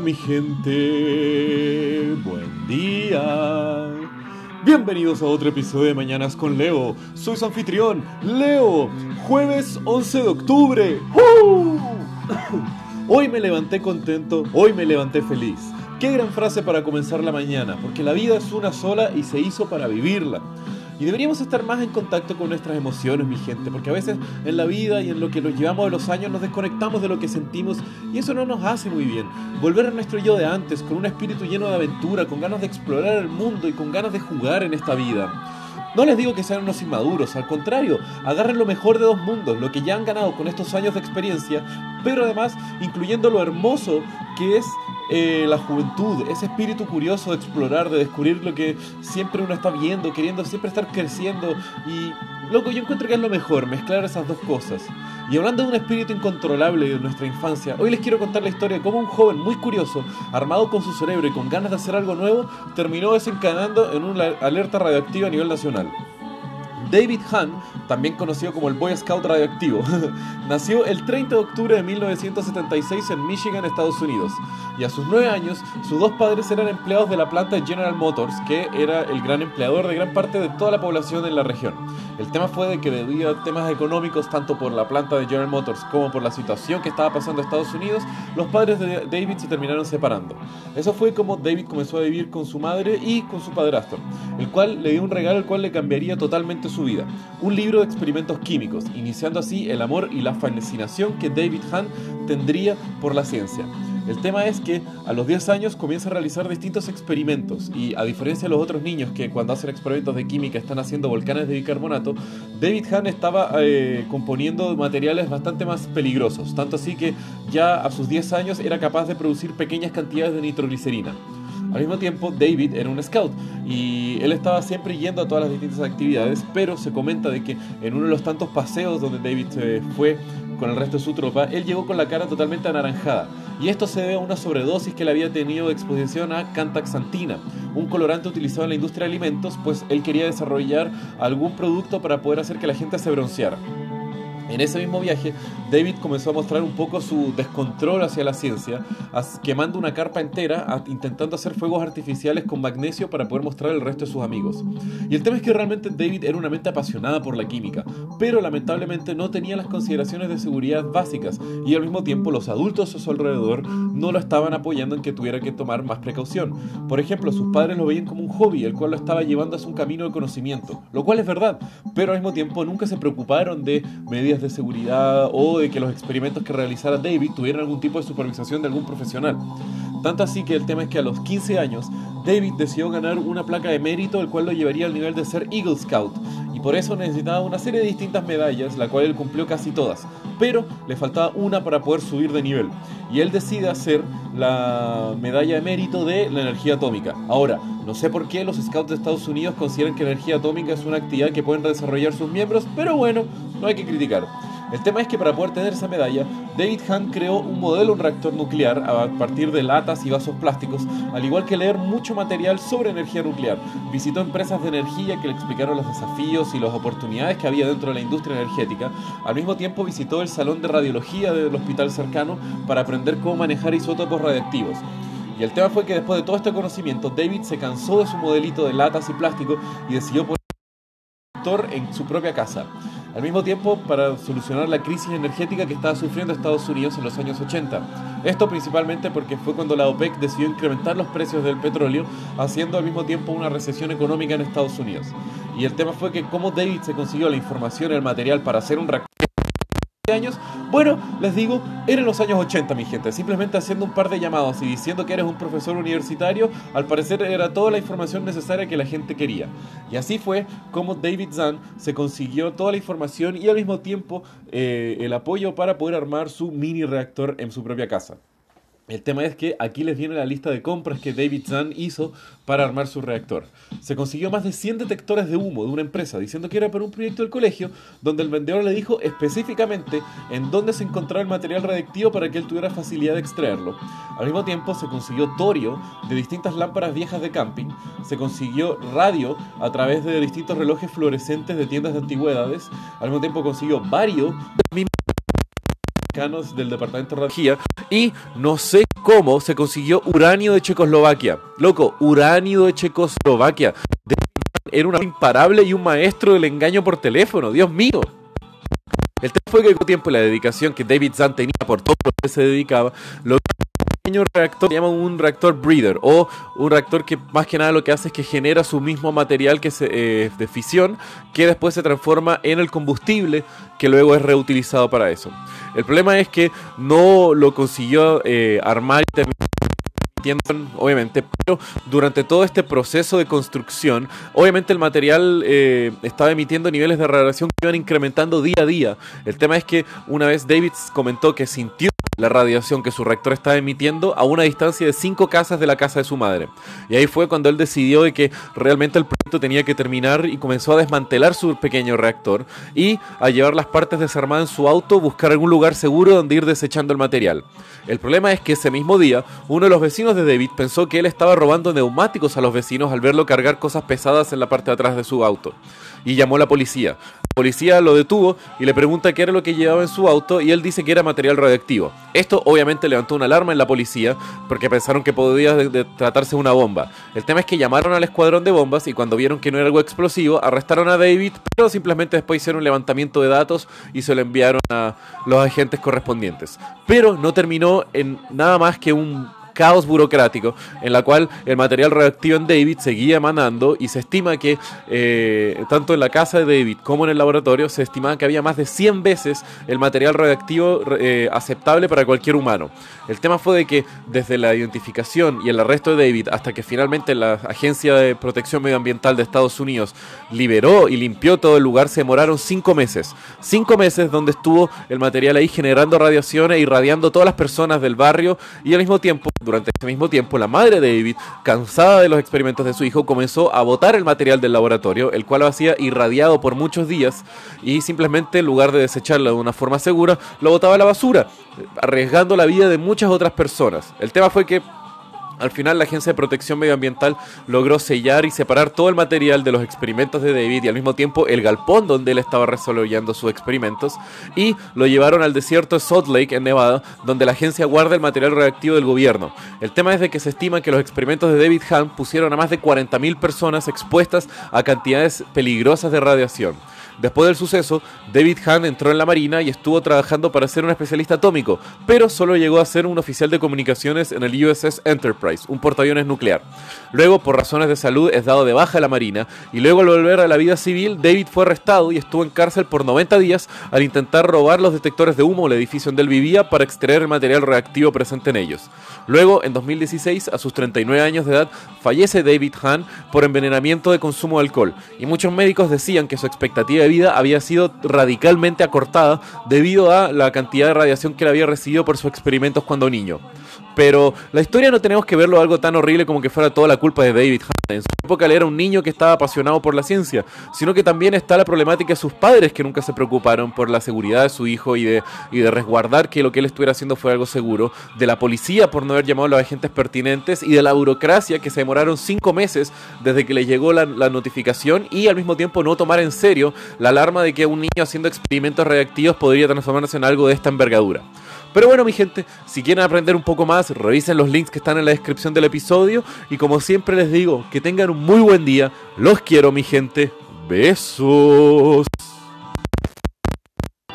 Mi gente, buen día. Bienvenidos a otro episodio de Mañanas con Leo. Soy su anfitrión, Leo. Jueves 11 de octubre. Hoy me levanté contento, hoy me levanté feliz. Qué gran frase para comenzar la mañana, porque la vida es una sola y se hizo para vivirla. Y deberíamos estar más en contacto con nuestras emociones, mi gente, porque a veces en la vida y en lo que nos llevamos de los años nos desconectamos de lo que sentimos y eso no nos hace muy bien. Volver a nuestro yo de antes, con un espíritu lleno de aventura, con ganas de explorar el mundo y con ganas de jugar en esta vida. No les digo que sean unos inmaduros, al contrario, agarren lo mejor de dos mundos, lo que ya han ganado con estos años de experiencia, pero además incluyendo lo hermoso que es eh, la juventud, ese espíritu curioso de explorar, de descubrir lo que siempre uno está viendo, queriendo siempre estar creciendo y loco, yo encuentro que es lo mejor, mezclar esas dos cosas. Y hablando de un espíritu incontrolable de nuestra infancia, hoy les quiero contar la historia de cómo un joven muy curioso, armado con su cerebro y con ganas de hacer algo nuevo, terminó desencadenando en una alerta radioactiva a nivel nacional. David Hahn, también conocido como el Boy Scout radioactivo, nació el 30 de octubre de 1976 en Michigan, Estados Unidos. Y a sus 9 años, sus dos padres eran empleados de la planta de General Motors, que era el gran empleador de gran parte de toda la población en la región. El tema fue de que debido a temas económicos, tanto por la planta de General Motors como por la situación que estaba pasando en Estados Unidos, los padres de David se terminaron separando. Eso fue como David comenzó a vivir con su madre y con su padrastro, el cual le dio un regalo el cual le cambiaría totalmente su vida. Un libro de experimentos químicos, iniciando así el amor y la fascinación que David Hahn tendría por la ciencia. El tema es que a los 10 años comienza a realizar distintos experimentos y a diferencia de los otros niños que cuando hacen experimentos de química están haciendo volcanes de bicarbonato, David Hahn estaba eh, componiendo materiales bastante más peligrosos, tanto así que ya a sus 10 años era capaz de producir pequeñas cantidades de nitroglicerina. Al mismo tiempo, David era un scout y él estaba siempre yendo a todas las distintas actividades, pero se comenta de que en uno de los tantos paseos donde David se fue con el resto de su tropa, él llegó con la cara totalmente anaranjada. Y esto se debe a una sobredosis que le había tenido de exposición a cantaxantina, un colorante utilizado en la industria de alimentos, pues él quería desarrollar algún producto para poder hacer que la gente se bronceara. En ese mismo viaje, David comenzó a mostrar un poco su descontrol hacia la ciencia, quemando una carpa entera, intentando hacer fuegos artificiales con magnesio para poder mostrar el resto de sus amigos. Y el tema es que realmente David era una mente apasionada por la química, pero lamentablemente no tenía las consideraciones de seguridad básicas, y al mismo tiempo los adultos a su alrededor no lo estaban apoyando en que tuviera que tomar más precaución. Por ejemplo, sus padres lo veían como un hobby, el cual lo estaba llevando hacia un camino de conocimiento, lo cual es verdad, pero al mismo tiempo nunca se preocuparon de medidas de seguridad o de que los experimentos que realizara David tuvieran algún tipo de supervisación de algún profesional. Tanto así que el tema es que a los 15 años David decidió ganar una placa de mérito el cual lo llevaría al nivel de ser Eagle Scout y por eso necesitaba una serie de distintas medallas, la cual él cumplió casi todas, pero le faltaba una para poder subir de nivel y él decide hacer la medalla de mérito de la energía atómica. Ahora, no sé por qué los scouts de Estados Unidos consideran que la energía atómica es una actividad que pueden desarrollar sus miembros, pero bueno, no hay que criticar. El tema es que para poder tener esa medalla, David Hunt creó un modelo de un reactor nuclear a partir de latas y vasos plásticos, al igual que leer mucho material sobre energía nuclear. Visitó empresas de energía que le explicaron los desafíos y las oportunidades que había dentro de la industria energética. Al mismo tiempo visitó el salón de radiología del hospital cercano para aprender cómo manejar isótopos radiactivos. Y el tema fue que después de todo este conocimiento, David se cansó de su modelito de latas y plástico y decidió poner en su propia casa. Al mismo tiempo, para solucionar la crisis energética que estaba sufriendo Estados Unidos en los años 80. Esto principalmente porque fue cuando la OPEC decidió incrementar los precios del petróleo, haciendo al mismo tiempo una recesión económica en Estados Unidos. Y el tema fue que cómo David se consiguió la información el material para hacer un reactor años. Bueno, les digo, eran los años 80, mi gente. Simplemente haciendo un par de llamados y diciendo que eres un profesor universitario, al parecer era toda la información necesaria que la gente quería. Y así fue como David Zahn se consiguió toda la información y al mismo tiempo eh, el apoyo para poder armar su mini reactor en su propia casa. El tema es que aquí les viene la lista de compras que David Zahn hizo para armar su reactor. Se consiguió más de 100 detectores de humo de una empresa diciendo que era para un proyecto del colegio, donde el vendedor le dijo específicamente en dónde se encontraba el material radiactivo para que él tuviera facilidad de extraerlo. Al mismo tiempo se consiguió torio de distintas lámparas viejas de camping, se consiguió radio a través de distintos relojes fluorescentes de tiendas de antigüedades, al mismo tiempo consiguió del departamento de radiología y no sé cómo se consiguió uranio de Checoslovaquia. Loco, uranio de Checoslovaquia. Era un imparable y un maestro del engaño por teléfono, Dios mío. El tema fue que con tiempo y la dedicación que David Zahn tenía por todo lo que se dedicaba, lo pequeño reactor se llama un reactor breeder o un reactor que más que nada lo que hace es que genera su mismo material que se, eh, de fisión que después se transforma en el combustible que luego es reutilizado para eso. El problema es que no lo consiguió eh, armar y terminar obviamente, pero durante todo este proceso de construcción, obviamente el material eh, estaba emitiendo niveles de radiación que iban incrementando día a día. El tema es que una vez David comentó que sintió la radiación que su reactor estaba emitiendo a una distancia de cinco casas de la casa de su madre. Y ahí fue cuando él decidió de que realmente el proyecto tenía que terminar y comenzó a desmantelar su pequeño reactor y a llevar las partes desarmadas en su auto, buscar algún lugar seguro donde ir desechando el material. El problema es que ese mismo día, uno de los vecinos de David pensó que él estaba robando neumáticos a los vecinos al verlo cargar cosas pesadas en la parte de atrás de su auto. Y llamó a la policía. Policía lo detuvo y le pregunta qué era lo que llevaba en su auto y él dice que era material radioactivo. Esto obviamente levantó una alarma en la policía porque pensaron que podía tratarse de una bomba. El tema es que llamaron al escuadrón de bombas y cuando vieron que no era algo explosivo, arrestaron a David, pero simplemente después hicieron un levantamiento de datos y se lo enviaron a los agentes correspondientes. Pero no terminó en nada más que un caos burocrático en la cual el material reactivo en David seguía emanando y se estima que eh, tanto en la casa de David como en el laboratorio se estimaba que había más de 100 veces el material radioactivo eh, aceptable para cualquier humano. El tema fue de que desde la identificación y el arresto de David hasta que finalmente la Agencia de Protección Medioambiental de Estados Unidos liberó y limpió todo el lugar se demoraron 5 meses. 5 meses donde estuvo el material ahí generando radiaciones, irradiando todas las personas del barrio y al mismo tiempo durante ese mismo tiempo, la madre de David, cansada de los experimentos de su hijo, comenzó a botar el material del laboratorio, el cual lo hacía irradiado por muchos días y simplemente en lugar de desecharlo de una forma segura, lo botaba a la basura, arriesgando la vida de muchas otras personas. El tema fue que al final la Agencia de Protección Medioambiental logró sellar y separar todo el material de los experimentos de David y al mismo tiempo el galpón donde él estaba desarrollando sus experimentos y lo llevaron al desierto de Salt Lake en Nevada donde la agencia guarda el material reactivo del gobierno. El tema es de que se estima que los experimentos de David Hahn pusieron a más de 40.000 personas expuestas a cantidades peligrosas de radiación. Después del suceso, David Hahn entró en la Marina y estuvo trabajando para ser un especialista atómico, pero solo llegó a ser un oficial de comunicaciones en el USS Enterprise, un portaaviones nuclear. Luego, por razones de salud, es dado de baja a la Marina y luego al volver a la vida civil, David fue arrestado y estuvo en cárcel por 90 días al intentar robar los detectores de humo del edificio donde él vivía para extraer el material reactivo presente en ellos. Luego, en 2016, a sus 39 años de edad, fallece David Hahn por envenenamiento de consumo de alcohol y muchos médicos decían que su expectativa vida había sido radicalmente acortada debido a la cantidad de radiación que él había recibido por sus experimentos cuando niño. Pero la historia no tenemos que verlo algo tan horrible como que fuera toda la culpa de David Hunt. En su época él era un niño que estaba apasionado por la ciencia, sino que también está la problemática de sus padres que nunca se preocuparon por la seguridad de su hijo y de, y de resguardar que lo que él estuviera haciendo fuera algo seguro, de la policía por no haber llamado a los agentes pertinentes y de la burocracia que se demoraron cinco meses desde que le llegó la, la notificación y al mismo tiempo no tomar en serio la alarma de que un niño haciendo experimentos reactivos podría transformarse en algo de esta envergadura. Pero bueno, mi gente, si quieren aprender un poco más, revisen los links que están en la descripción del episodio. Y como siempre les digo, que tengan un muy buen día. Los quiero, mi gente. Besos.